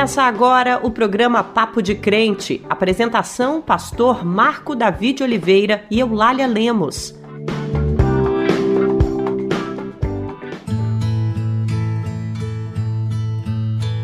Começa agora o programa Papo de Crente. Apresentação: Pastor Marco David Oliveira e Eulália Lemos.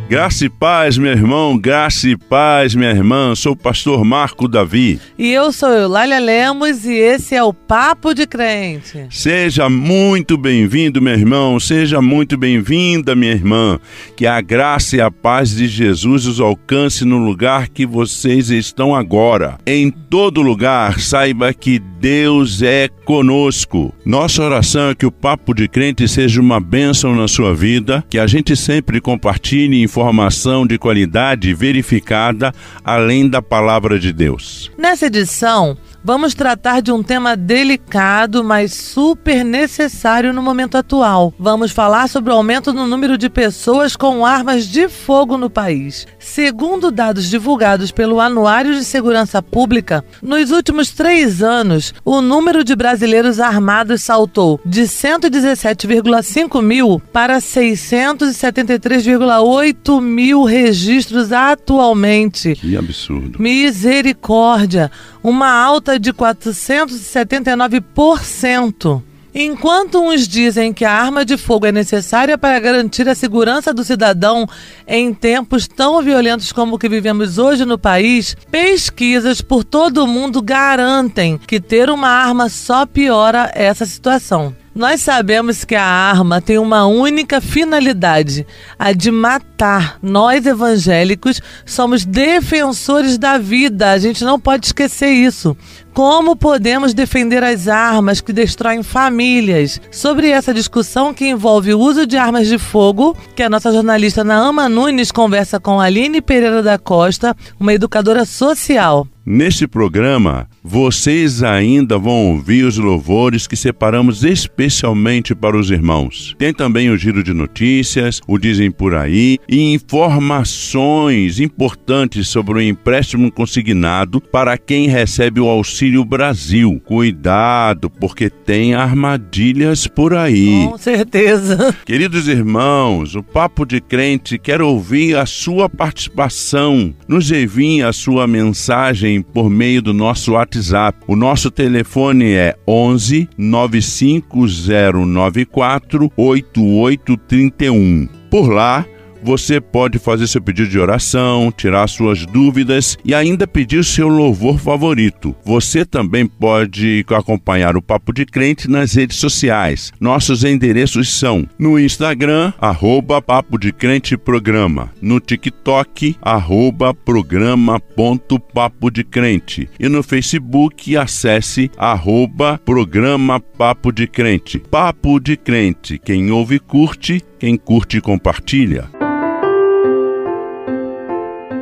Graça e paz, meu irmão, graça e paz, minha irmã. Sou o pastor Marco Davi. E eu sou Eulália Lemos e esse é o Papo de Crente. Seja muito bem-vindo, meu irmão. Seja muito bem-vinda, minha irmã. Que a graça e a paz de Jesus os alcance no lugar que vocês estão agora. Em todo lugar, saiba que Deus é conosco. Nossa oração é que o Papo de Crente seja uma bênção na sua vida, que a gente sempre compartilhe informação de qualidade verificada além da palavra de Deus. Nessa edição, vamos tratar de um tema delicado, mas super necessário no momento atual. Vamos falar sobre o aumento no número de pessoas com armas de fogo no país. Segundo dados divulgados pelo Anuário de Segurança Pública, nos últimos três anos, o número de brasileiros armados saltou de 117,5 mil para 673,8 mil registros atualmente. Que absurdo. Misericórdia! Uma alta de 479%. Enquanto uns dizem que a arma de fogo é necessária para garantir a segurança do cidadão em tempos tão violentos como o que vivemos hoje no país, pesquisas por todo o mundo garantem que ter uma arma só piora essa situação. Nós sabemos que a arma tem uma única finalidade, a de matar. Nós evangélicos somos defensores da vida, a gente não pode esquecer isso. Como podemos defender as armas que destroem famílias? Sobre essa discussão que envolve o uso de armas de fogo, que a nossa jornalista Naama Nunes conversa com Aline Pereira da Costa, uma educadora social. Neste programa, vocês ainda vão ouvir os louvores que separamos especialmente para os irmãos. Tem também o giro de notícias, o Dizem por aí e informações importantes sobre o empréstimo consignado para quem recebe o Auxílio Brasil. Cuidado, porque tem armadilhas por aí. Com certeza. Queridos irmãos, o Papo de Crente quer ouvir a sua participação. Nos envie a sua mensagem por meio do nosso WhatsApp. O nosso telefone é 11 95094 8831. Por lá, você pode fazer seu pedido de oração, tirar suas dúvidas e ainda pedir seu louvor favorito. Você também pode acompanhar o Papo de Crente nas redes sociais. Nossos endereços são no Instagram, arroba Papo de Crente Programa, no TikTok, arroba programa ponto Papo de Crente e no Facebook acesse arroba programa Papo de Crente. Papo de Crente, quem ouve curte, quem curte compartilha.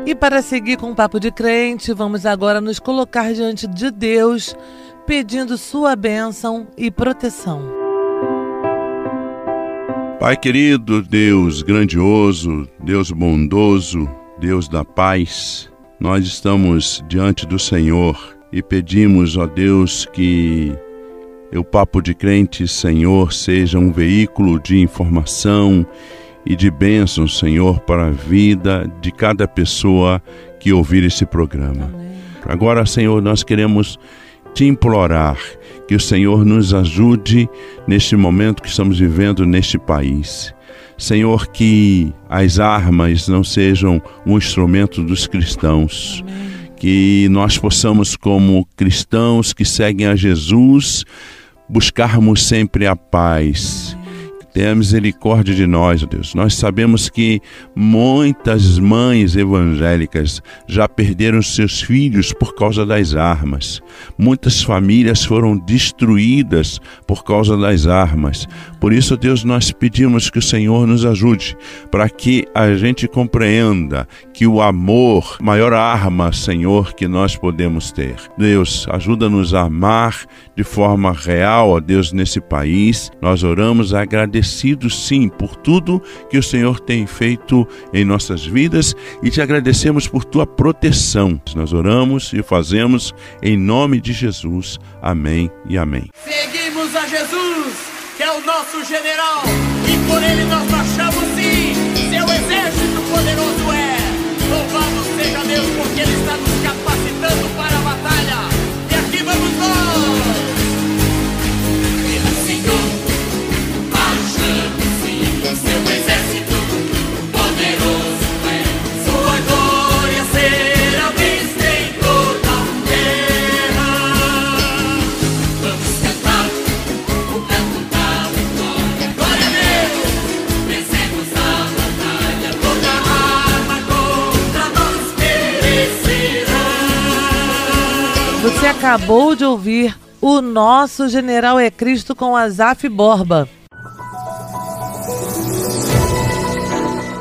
E para seguir com o papo de crente, vamos agora nos colocar diante de Deus, pedindo sua bênção e proteção. Pai querido, Deus grandioso, Deus bondoso, Deus da paz, nós estamos diante do Senhor e pedimos, ó Deus, que o Papo de Crente, Senhor, seja um veículo de informação e de bênção, Senhor, para a vida de cada pessoa que ouvir esse programa. Amém. Agora, Senhor, nós queremos te implorar que o Senhor nos ajude neste momento que estamos vivendo neste país. Senhor, que as armas não sejam um instrumento dos cristãos. Amém. Que nós possamos, como cristãos que seguem a Jesus, buscarmos sempre a paz Tenha misericórdia de nós, ó Deus. Nós sabemos que muitas mães evangélicas já perderam seus filhos por causa das armas. Muitas famílias foram destruídas por causa das armas. Por isso, Deus, nós pedimos que o Senhor nos ajude para que a gente compreenda que o amor, maior arma, Senhor, que nós podemos ter. Deus, ajuda-nos a amar de forma real, ó Deus, nesse país. Nós oramos agradecendo agradecidos sim por tudo que o Senhor tem feito em nossas vidas e te agradecemos por tua proteção. Nós oramos e fazemos em nome de Jesus. Amém e amém. Seguimos a Jesus, que é o nosso general, e por ele nós marchamos sim. Seu exército poderoso é. Você acabou de ouvir O Nosso General é Cristo com Azaf Borba.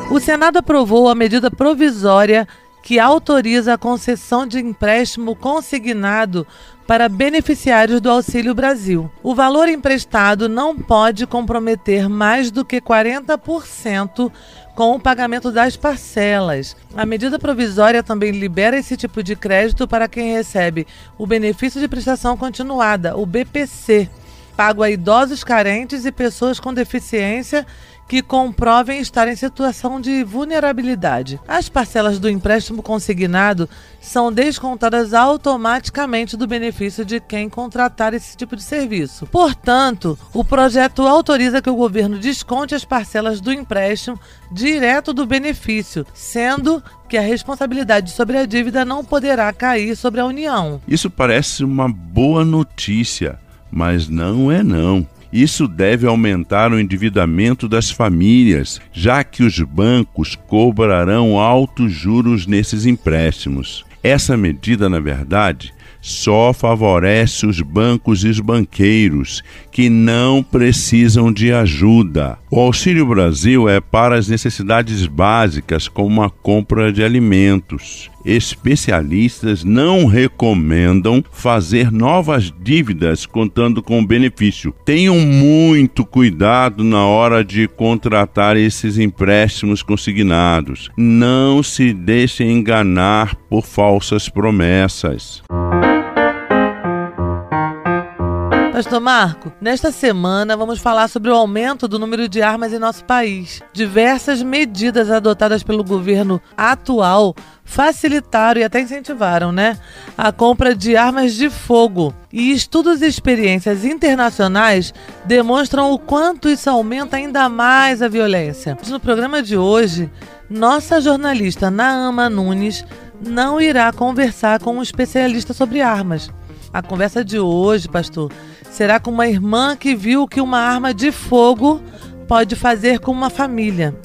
O Senado aprovou a medida provisória que autoriza a concessão de empréstimo consignado para beneficiários do Auxílio Brasil. O valor emprestado não pode comprometer mais do que 40% com o pagamento das parcelas. A medida provisória também libera esse tipo de crédito para quem recebe o benefício de prestação continuada, o BPC, pago a idosos carentes e pessoas com deficiência que comprovem estar em situação de vulnerabilidade. As parcelas do empréstimo consignado são descontadas automaticamente do benefício de quem contratar esse tipo de serviço. Portanto, o projeto autoriza que o governo desconte as parcelas do empréstimo direto do benefício, sendo que a responsabilidade sobre a dívida não poderá cair sobre a União. Isso parece uma boa notícia, mas não é não. Isso deve aumentar o endividamento das famílias, já que os bancos cobrarão altos juros nesses empréstimos. Essa medida, na verdade, só favorece os bancos e os banqueiros, que não precisam de ajuda. O Auxílio Brasil é para as necessidades básicas, como a compra de alimentos. Especialistas não recomendam fazer novas dívidas contando com benefício. Tenham muito cuidado na hora de contratar esses empréstimos consignados. Não se deixem enganar por falsas promessas. Pastor Marco, nesta semana vamos falar sobre o aumento do número de armas em nosso país. Diversas medidas adotadas pelo governo atual facilitaram e até incentivaram, né, a compra de armas de fogo. E estudos e experiências internacionais demonstram o quanto isso aumenta ainda mais a violência. No programa de hoje, nossa jornalista Naama Nunes não irá conversar com um especialista sobre armas. A conversa de hoje, pastor, será com uma irmã que viu que uma arma de fogo pode fazer com uma família.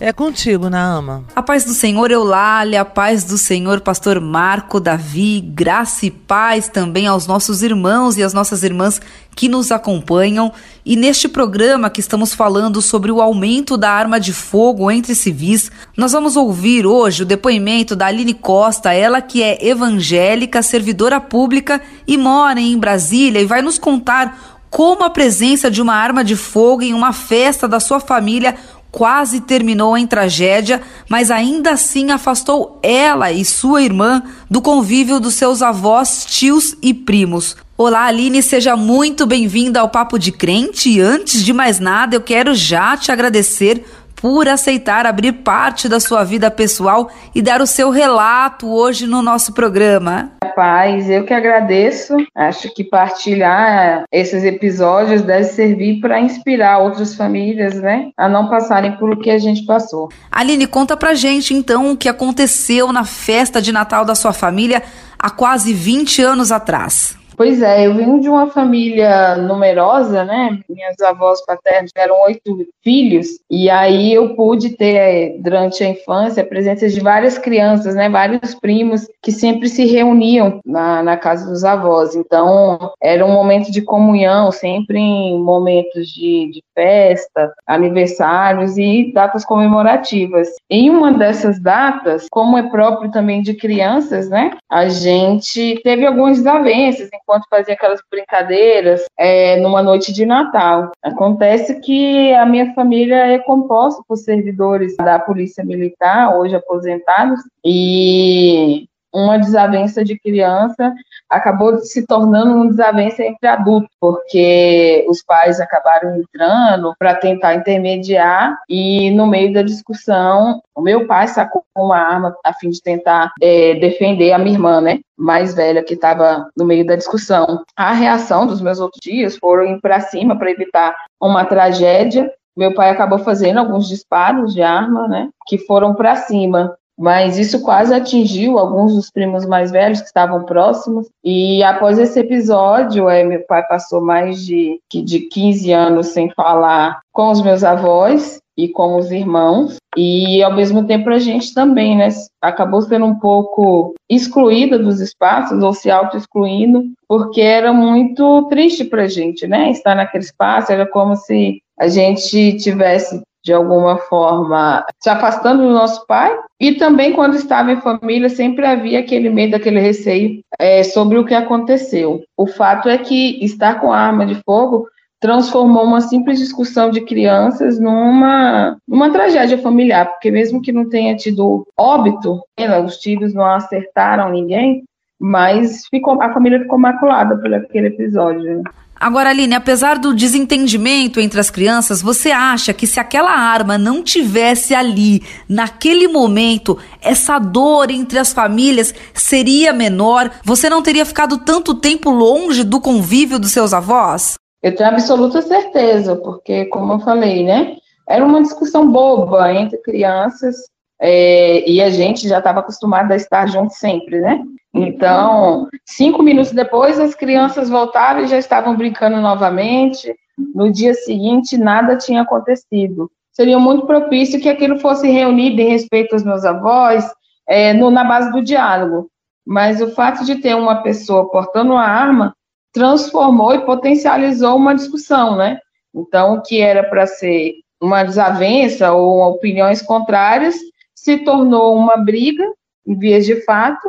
É contigo, Naama. A paz do Senhor, Eulália, a paz do Senhor, pastor Marco, Davi, graça e paz também aos nossos irmãos e às nossas irmãs que nos acompanham. E neste programa que estamos falando sobre o aumento da arma de fogo entre civis, nós vamos ouvir hoje o depoimento da Aline Costa, ela que é evangélica, servidora pública e mora em Brasília e vai nos contar como a presença de uma arma de fogo em uma festa da sua família quase terminou em tragédia, mas ainda assim afastou ela e sua irmã do convívio dos seus avós, tios e primos. Olá, Aline, seja muito bem-vinda ao Papo de Crente. E antes de mais nada, eu quero já te agradecer por aceitar abrir parte da sua vida pessoal e dar o seu relato hoje no nosso programa. Paz, eu que agradeço. Acho que partilhar esses episódios deve servir para inspirar outras famílias, né, a não passarem por o que a gente passou. Aline, conta pra gente então o que aconteceu na festa de Natal da sua família há quase 20 anos atrás. Pois é, eu vim de uma família numerosa, né? Minhas avós paternas tiveram oito filhos, e aí eu pude ter, durante a infância, a presença de várias crianças, né? Vários primos que sempre se reuniam na, na casa dos avós. Então, era um momento de comunhão, sempre em momentos de, de festa, aniversários e datas comemorativas. Em uma dessas datas, como é próprio também de crianças, né? A gente teve algumas desavenças enquanto fazia aquelas brincadeiras é, numa noite de Natal. Acontece que a minha família é composta por servidores da Polícia Militar, hoje aposentados, e uma desavença de criança acabou se tornando uma desavença entre adultos, porque os pais acabaram entrando para tentar intermediar e no meio da discussão o meu pai sacou uma arma a fim de tentar é, defender a minha irmã, né? Mais velha que estava no meio da discussão. A reação dos meus outros tios foram para cima para evitar uma tragédia. Meu pai acabou fazendo alguns disparos de arma, né? Que foram para cima mas isso quase atingiu alguns dos primos mais velhos que estavam próximos. E após esse episódio, é, meu pai passou mais de, de 15 anos sem falar com os meus avós e com os irmãos. E ao mesmo tempo a gente também, né, acabou sendo um pouco excluída dos espaços ou se auto-excluindo, porque era muito triste para a gente, né, estar naquele espaço. Era como se a gente tivesse de alguma forma se afastando do nosso pai e também quando estava em família sempre havia aquele medo, aquele receio é, sobre o que aconteceu. O fato é que estar com arma de fogo transformou uma simples discussão de crianças numa, numa tragédia familiar, porque mesmo que não tenha tido óbito, né, os tiros não acertaram ninguém, mas ficou, a família ficou maculada por aquele episódio. Agora, Aline, apesar do desentendimento entre as crianças, você acha que se aquela arma não tivesse ali, naquele momento, essa dor entre as famílias seria menor? Você não teria ficado tanto tempo longe do convívio dos seus avós? Eu tenho absoluta certeza, porque, como eu falei, né? Era uma discussão boba entre crianças é, e a gente já estava acostumado a estar junto sempre, né? Então, cinco minutos depois, as crianças voltaram e já estavam brincando novamente. No dia seguinte, nada tinha acontecido. Seria muito propício que aquilo fosse reunido em respeito aos meus avós, é, no, na base do diálogo. Mas o fato de ter uma pessoa portando uma arma transformou e potencializou uma discussão, né? Então, o que era para ser uma desavença ou opiniões contrárias se tornou uma briga, em vias de fato,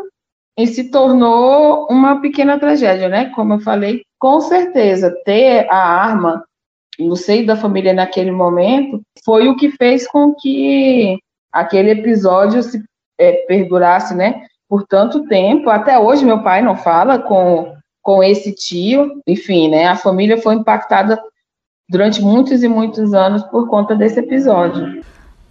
e se tornou uma pequena tragédia, né? Como eu falei, com certeza, ter a arma no seio da família naquele momento foi o que fez com que aquele episódio se é, perdurasse, né? Por tanto tempo. Até hoje, meu pai não fala com, com esse tio. Enfim, né? A família foi impactada durante muitos e muitos anos por conta desse episódio.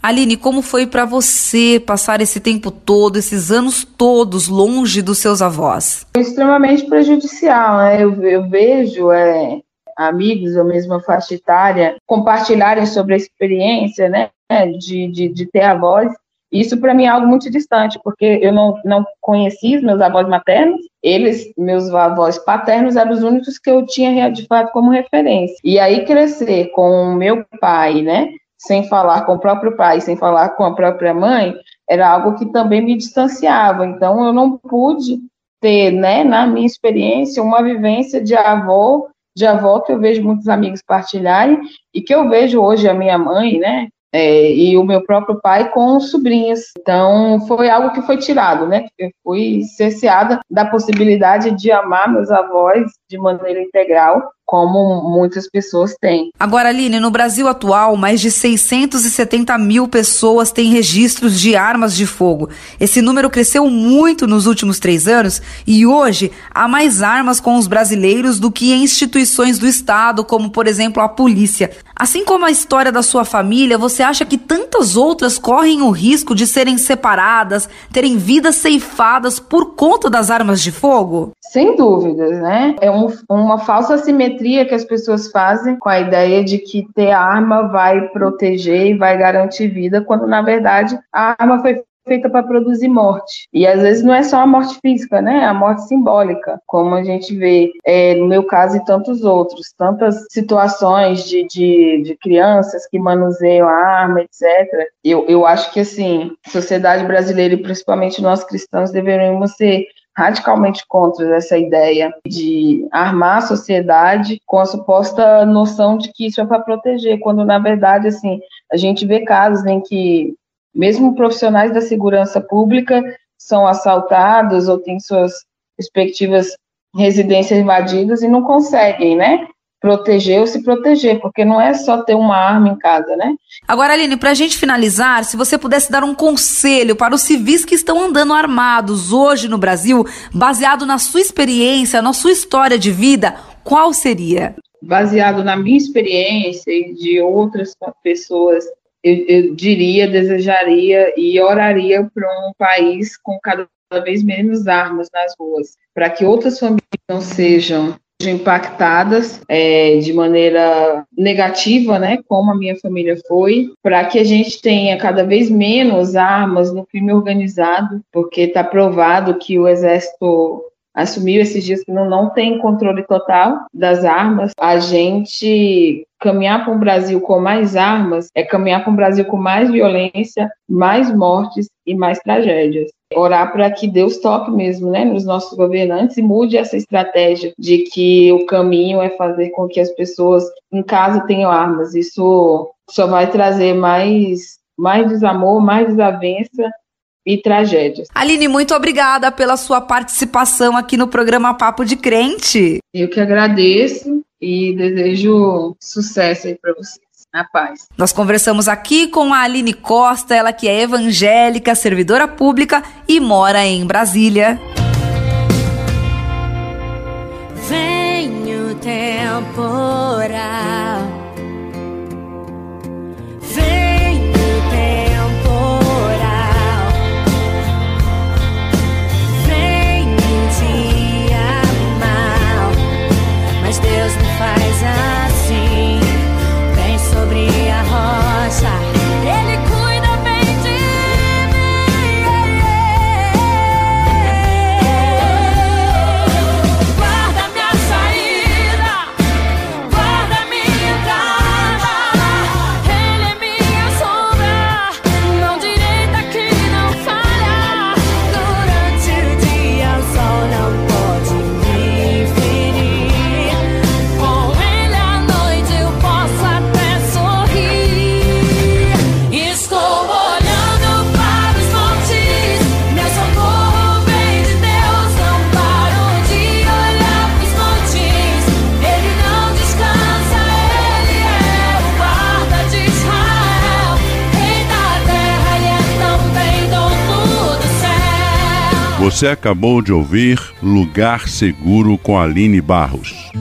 Aline, como foi para você passar esse tempo todo, esses anos todos longe dos seus avós? Foi extremamente prejudicial, né? Eu, eu vejo é, amigos ou mesmo a faixa etária compartilharem sobre a experiência, né, de, de, de ter avós. Isso para mim é algo muito distante, porque eu não, não conheci os meus avós maternos, eles, meus avós paternos, eram os únicos que eu tinha de fato como referência. E aí crescer com o meu pai, né, sem falar com o próprio pai, sem falar com a própria mãe, era algo que também me distanciava. Então, eu não pude ter, né, na minha experiência, uma vivência de avô, de avó que eu vejo muitos amigos partilharem e que eu vejo hoje a minha mãe, né, é, e o meu próprio pai com sobrinhas. Então, foi algo que foi tirado, né? Eu fui cerceada da possibilidade de amar meus avós de maneira integral como muitas pessoas têm. Agora, Aline, no Brasil atual, mais de 670 mil pessoas têm registros de armas de fogo. Esse número cresceu muito nos últimos três anos e hoje há mais armas com os brasileiros do que em instituições do Estado, como, por exemplo, a polícia. Assim como a história da sua família, você acha que tantas outras correm o risco de serem separadas, terem vidas ceifadas por conta das armas de fogo? Sem dúvidas, né? É um, uma falsa simetria que as pessoas fazem com a ideia de que ter arma vai proteger e vai garantir vida, quando na verdade a arma foi feita para produzir morte. E às vezes não é só a morte física, né? A morte simbólica, como a gente vê é, no meu caso e tantos outros. Tantas situações de, de, de crianças que manuseiam a arma, etc. Eu, eu acho que, assim, sociedade brasileira e principalmente nós cristãos deveríamos ser radicalmente contra essa ideia de armar a sociedade com a suposta noção de que isso é para proteger, quando na verdade assim a gente vê casos em que mesmo profissionais da segurança pública são assaltados ou têm suas respectivas residências invadidas e não conseguem, né? Proteger ou se proteger, porque não é só ter uma arma em casa, né? Agora, Aline, para a gente finalizar, se você pudesse dar um conselho para os civis que estão andando armados hoje no Brasil, baseado na sua experiência, na sua história de vida, qual seria? Baseado na minha experiência e de outras pessoas, eu, eu diria, desejaria e oraria para um país com cada vez menos armas nas ruas, para que outras famílias não sejam impactadas é, de maneira negativa, né, como a minha família foi, para que a gente tenha cada vez menos armas no crime organizado, porque está provado que o exército assumiu esses dias que não, não tem controle total das armas. A gente caminhar para um Brasil com mais armas é caminhar para um Brasil com mais violência, mais mortes e mais tragédias. Orar para que Deus toque mesmo né, nos nossos governantes e mude essa estratégia de que o caminho é fazer com que as pessoas em casa tenham armas. Isso só vai trazer mais, mais desamor, mais desavença e tragédias. Aline, muito obrigada pela sua participação aqui no programa Papo de Crente. Eu que agradeço e desejo sucesso aí para vocês. Na paz. Nós conversamos aqui com a Aline Costa, ela que é evangélica, servidora pública e mora em Brasília. Vem o temporal. Você acabou de ouvir Lugar Seguro com Aline Barros.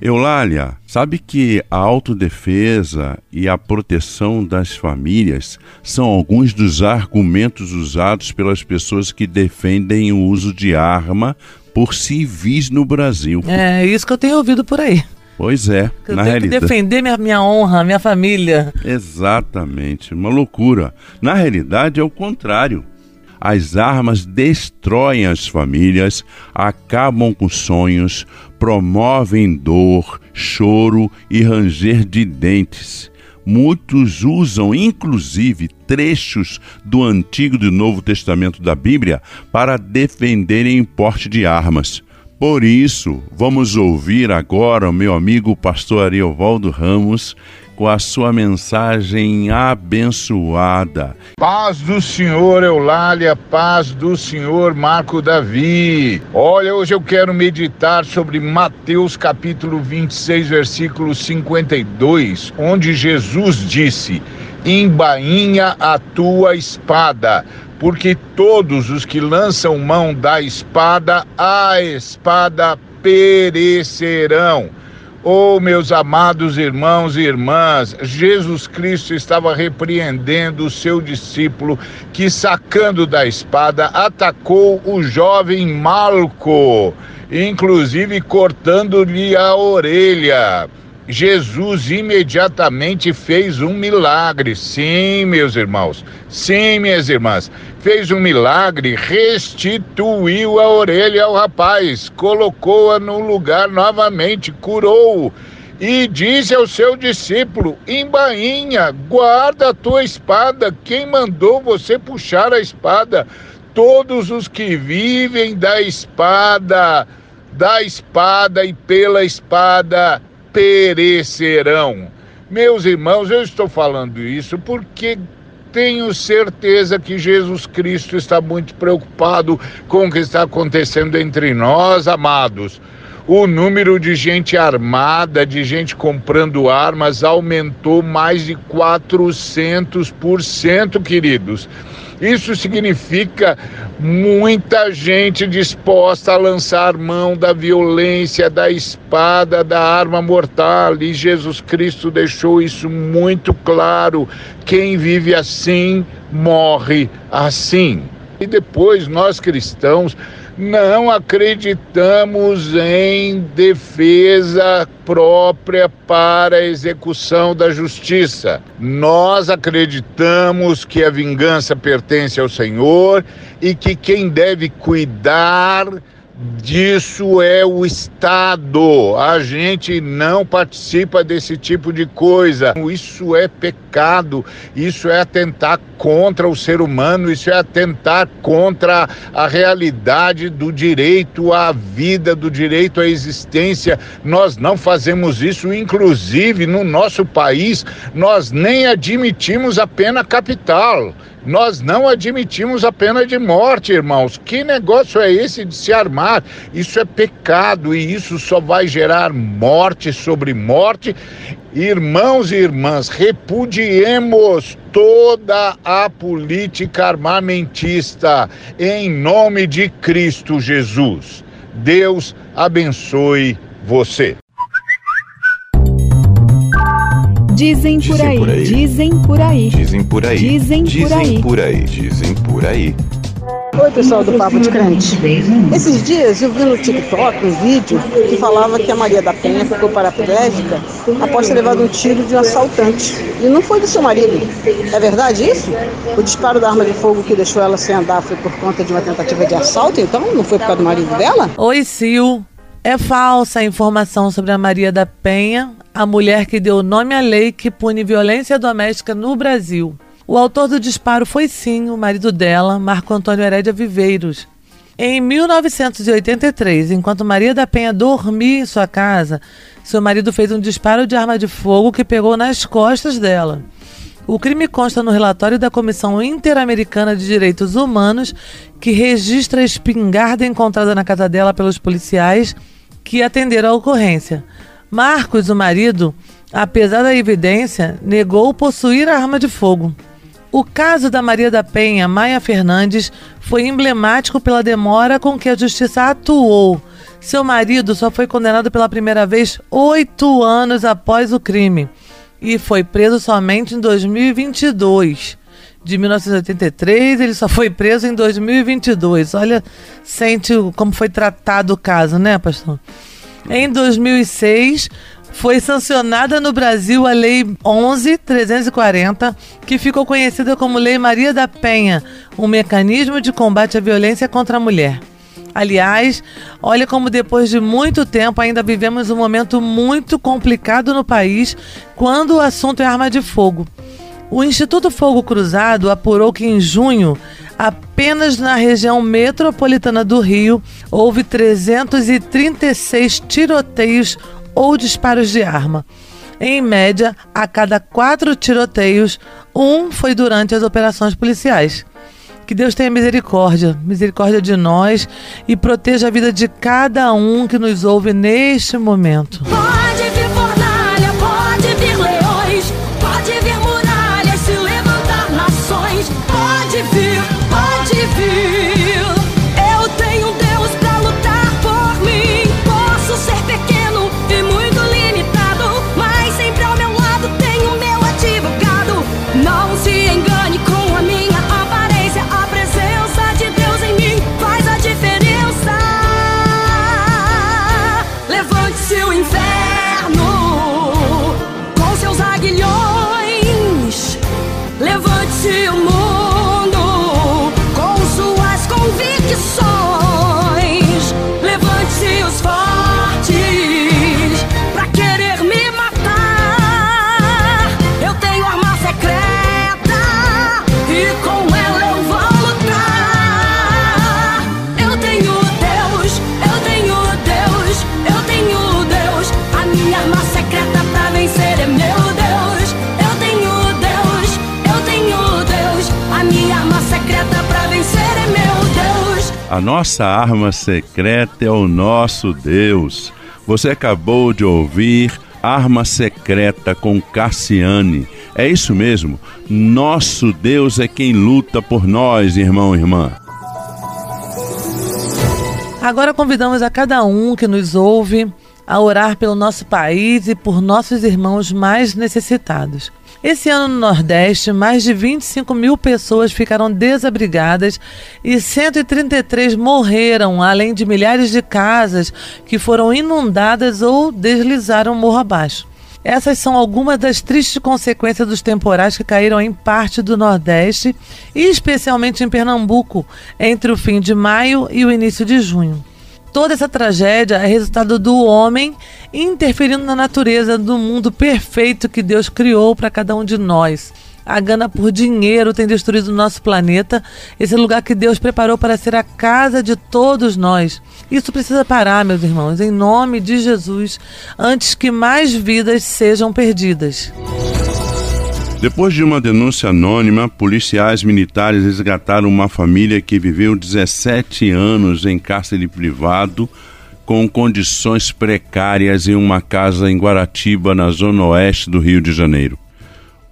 Eulália, sabe que a autodefesa e a proteção das famílias são alguns dos argumentos usados pelas pessoas que defendem o uso de arma por civis no Brasil. É isso que eu tenho ouvido por aí. Pois é, eu na tenho realidade. que defender minha, minha honra, minha família. Exatamente, uma loucura. Na realidade é o contrário. As armas destroem as famílias, acabam com sonhos, promovem dor, choro e ranger de dentes. Muitos usam, inclusive, trechos do Antigo e do Novo Testamento da Bíblia para defenderem porte de armas. Por isso, vamos ouvir agora o meu amigo pastor Ariovaldo Ramos, com a sua mensagem abençoada. Paz do Senhor Eulália, paz do Senhor Marco Davi. Olha, hoje eu quero meditar sobre Mateus capítulo 26, versículo 52, onde Jesus disse: Embainha a tua espada, porque todos os que lançam mão da espada, a espada perecerão. Oh, meus amados irmãos e irmãs, Jesus Cristo estava repreendendo o seu discípulo que, sacando da espada, atacou o jovem Malco, inclusive cortando-lhe a orelha. Jesus imediatamente fez um milagre. Sim, meus irmãos. Sim, minhas irmãs. Fez um milagre, restituiu a orelha ao rapaz, colocou-a no lugar novamente, curou-o e disse ao seu discípulo: Embainha, guarda a tua espada. Quem mandou você puxar a espada? Todos os que vivem da espada, da espada e pela espada perecerão. Meus irmãos, eu estou falando isso porque tenho certeza que Jesus Cristo está muito preocupado com o que está acontecendo entre nós, amados. O número de gente armada, de gente comprando armas, aumentou mais de 400%, queridos. Isso significa muita gente disposta a lançar mão da violência, da espada, da arma mortal. E Jesus Cristo deixou isso muito claro. Quem vive assim, morre assim. E depois nós cristãos não acreditamos em defesa própria para a execução da justiça. Nós acreditamos que a vingança pertence ao Senhor e que quem deve cuidar disso é o Estado. A gente não participa desse tipo de coisa. Isso é pecado, isso é atentar contra o ser humano, isso é atentar contra a realidade do direito à vida, do direito à existência. Nós não fazemos isso, inclusive no nosso país, nós nem admitimos a pena capital. Nós não admitimos a pena de morte, irmãos. Que negócio é esse de se armar? Isso é pecado e isso só vai gerar morte sobre morte. Irmãos e irmãs, repudiemos toda a política armamentista em nome de Cristo Jesus. Deus abençoe você. Dizem por, aí, por aí, dizem por aí, dizem por aí, dizem por aí, dizem por aí, dizem por aí. Oi, pessoal do Papo de Crente. Esses dias eu vi no TikTok um vídeo que falava que a Maria da Penha ficou paraplégica após ter levado um tiro de um assaltante. E não foi do seu marido. É verdade isso? O disparo da arma de fogo que deixou ela sem andar foi por conta de uma tentativa de assalto, então? Não foi por causa do marido dela? Oi, Sil. É falsa a informação sobre a Maria da Penha, a mulher que deu nome à lei que pune violência doméstica no Brasil. O autor do disparo foi sim o marido dela, Marco Antônio Herédia Viveiros. Em 1983, enquanto Maria da Penha dormia em sua casa, seu marido fez um disparo de arma de fogo que pegou nas costas dela. O crime consta no relatório da Comissão Interamericana de Direitos Humanos, que registra a espingarda encontrada na casa dela pelos policiais que atenderam a ocorrência. Marcos, o marido, apesar da evidência, negou possuir a arma de fogo. O caso da Maria da Penha Maia Fernandes foi emblemático pela demora com que a justiça atuou. Seu marido só foi condenado pela primeira vez oito anos após o crime e foi preso somente em 2022. De 1983, ele só foi preso em 2022. Olha, sente como foi tratado o caso, né, pastor? Em 2006, foi sancionada no Brasil a Lei 11.340, que ficou conhecida como Lei Maria da Penha, um mecanismo de combate à violência contra a mulher. Aliás, olha como depois de muito tempo ainda vivemos um momento muito complicado no país quando o assunto é arma de fogo. O Instituto Fogo Cruzado apurou que em junho, apenas na região metropolitana do Rio, houve 336 tiroteios ou disparos de arma. Em média, a cada quatro tiroteios, um foi durante as operações policiais. Que Deus tenha misericórdia, misericórdia de nós e proteja a vida de cada um que nos ouve neste momento. Pode A nossa arma secreta é o nosso Deus. Você acabou de ouvir Arma Secreta com Cassiane. É isso mesmo. Nosso Deus é quem luta por nós, irmão e irmã. Agora convidamos a cada um que nos ouve a orar pelo nosso país e por nossos irmãos mais necessitados. Esse ano no Nordeste, mais de 25 mil pessoas ficaram desabrigadas e 133 morreram, além de milhares de casas que foram inundadas ou deslizaram morro abaixo. Essas são algumas das tristes consequências dos temporais que caíram em parte do Nordeste e especialmente em Pernambuco entre o fim de maio e o início de junho. Toda essa tragédia é resultado do homem interferindo na natureza do mundo perfeito que Deus criou para cada um de nós. A gana por dinheiro tem destruído o nosso planeta, esse lugar que Deus preparou para ser a casa de todos nós. Isso precisa parar, meus irmãos, em nome de Jesus, antes que mais vidas sejam perdidas. Depois de uma denúncia anônima, policiais militares resgataram uma família que viveu 17 anos em cárcere privado com condições precárias em uma casa em Guaratiba, na zona oeste do Rio de Janeiro.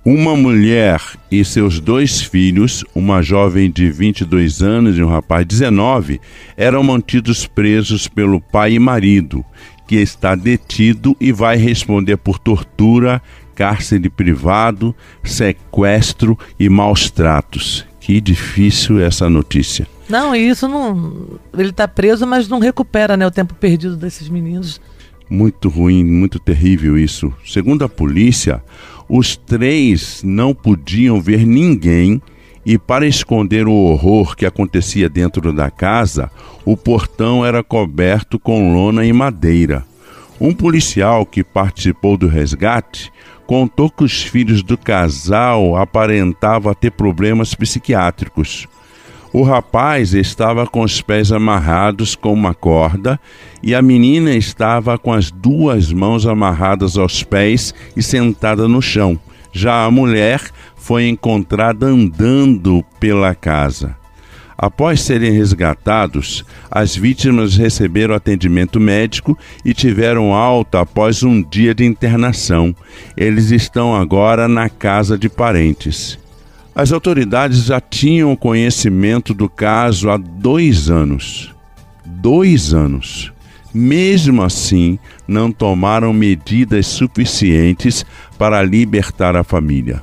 Uma mulher e seus dois filhos, uma jovem de 22 anos e um rapaz de 19, eram mantidos presos pelo pai e marido, que está detido e vai responder por tortura, cárcere privado, sequestro e maus tratos. Que difícil essa notícia. Não, isso não. Ele está preso, mas não recupera né, o tempo perdido desses meninos. Muito ruim, muito terrível isso. Segundo a polícia, os três não podiam ver ninguém e, para esconder o horror que acontecia dentro da casa, o portão era coberto com lona e madeira. Um policial que participou do resgate contou que os filhos do casal aparentavam ter problemas psiquiátricos. O rapaz estava com os pés amarrados com uma corda e a menina estava com as duas mãos amarradas aos pés e sentada no chão. Já a mulher foi encontrada andando pela casa. Após serem resgatados, as vítimas receberam atendimento médico e tiveram alta após um dia de internação. Eles estão agora na casa de parentes. As autoridades já tinham conhecimento do caso há dois anos. Dois anos. Mesmo assim, não tomaram medidas suficientes para libertar a família.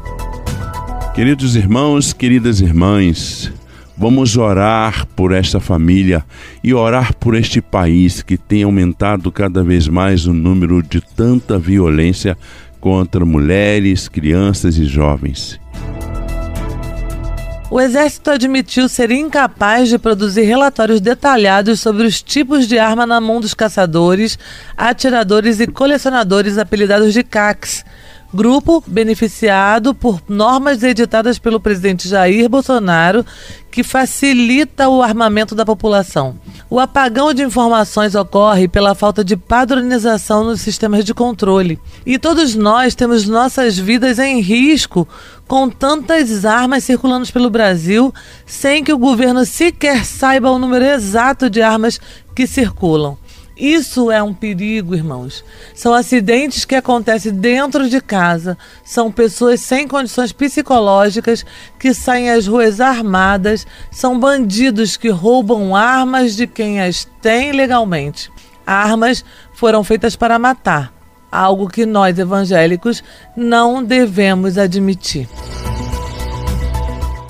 Queridos irmãos, queridas irmãs, Vamos orar por esta família e orar por este país que tem aumentado cada vez mais o número de tanta violência contra mulheres, crianças e jovens. O Exército admitiu ser incapaz de produzir relatórios detalhados sobre os tipos de arma na mão dos caçadores, atiradores e colecionadores apelidados de CACs grupo beneficiado por normas editadas pelo presidente Jair Bolsonaro que facilita o armamento da população. O apagão de informações ocorre pela falta de padronização nos sistemas de controle. E todos nós temos nossas vidas em risco com tantas armas circulando pelo Brasil, sem que o governo sequer saiba o número exato de armas que circulam. Isso é um perigo, irmãos. São acidentes que acontecem dentro de casa. São pessoas sem condições psicológicas que saem às ruas armadas. São bandidos que roubam armas de quem as tem legalmente. Armas foram feitas para matar, algo que nós evangélicos não devemos admitir.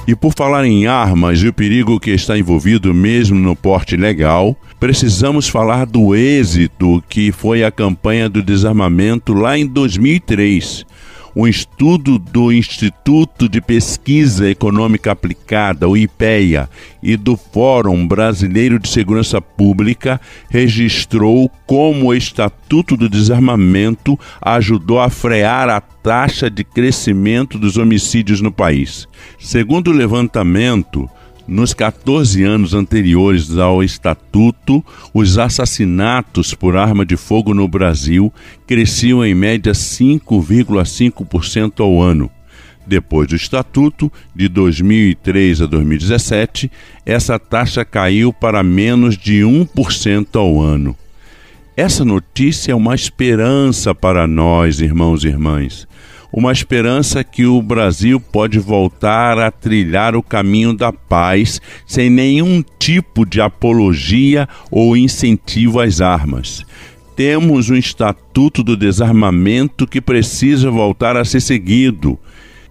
E por falar em armas e o perigo que está envolvido mesmo no porte legal, precisamos falar do êxito que foi a campanha do desarmamento lá em 2003 um estudo do Instituto de Pesquisa Econômica Aplicada, o IPEA, e do Fórum Brasileiro de Segurança Pública registrou como o Estatuto do Desarmamento ajudou a frear a taxa de crescimento dos homicídios no país. Segundo o levantamento, nos 14 anos anteriores ao Estatuto, os assassinatos por arma de fogo no Brasil cresciam em média 5,5% ao ano. Depois do Estatuto, de 2003 a 2017, essa taxa caiu para menos de 1% ao ano. Essa notícia é uma esperança para nós, irmãos e irmãs uma esperança que o Brasil pode voltar a trilhar o caminho da paz sem nenhum tipo de apologia ou incentivo às armas. Temos um estatuto do desarmamento que precisa voltar a ser seguido.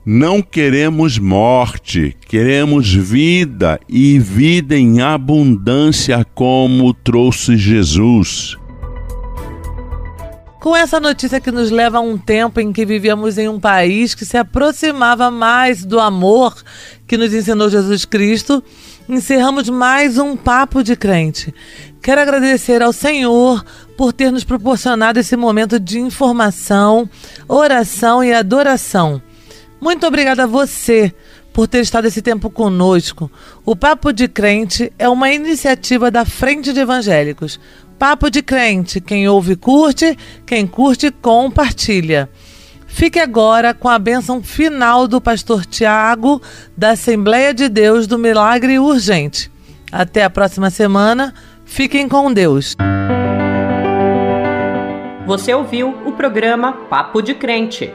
Não queremos morte, queremos vida e vida em abundância, como trouxe Jesus. Com essa notícia que nos leva a um tempo em que vivíamos em um país que se aproximava mais do amor que nos ensinou Jesus Cristo, encerramos mais um Papo de Crente. Quero agradecer ao Senhor por ter nos proporcionado esse momento de informação, oração e adoração. Muito obrigada a você por ter estado esse tempo conosco. O Papo de Crente é uma iniciativa da Frente de Evangélicos. Papo de Crente, quem ouve curte, quem curte compartilha. Fique agora com a bênção final do pastor Tiago, da Assembleia de Deus do Milagre Urgente. Até a próxima semana. Fiquem com Deus. Você ouviu o programa Papo de Crente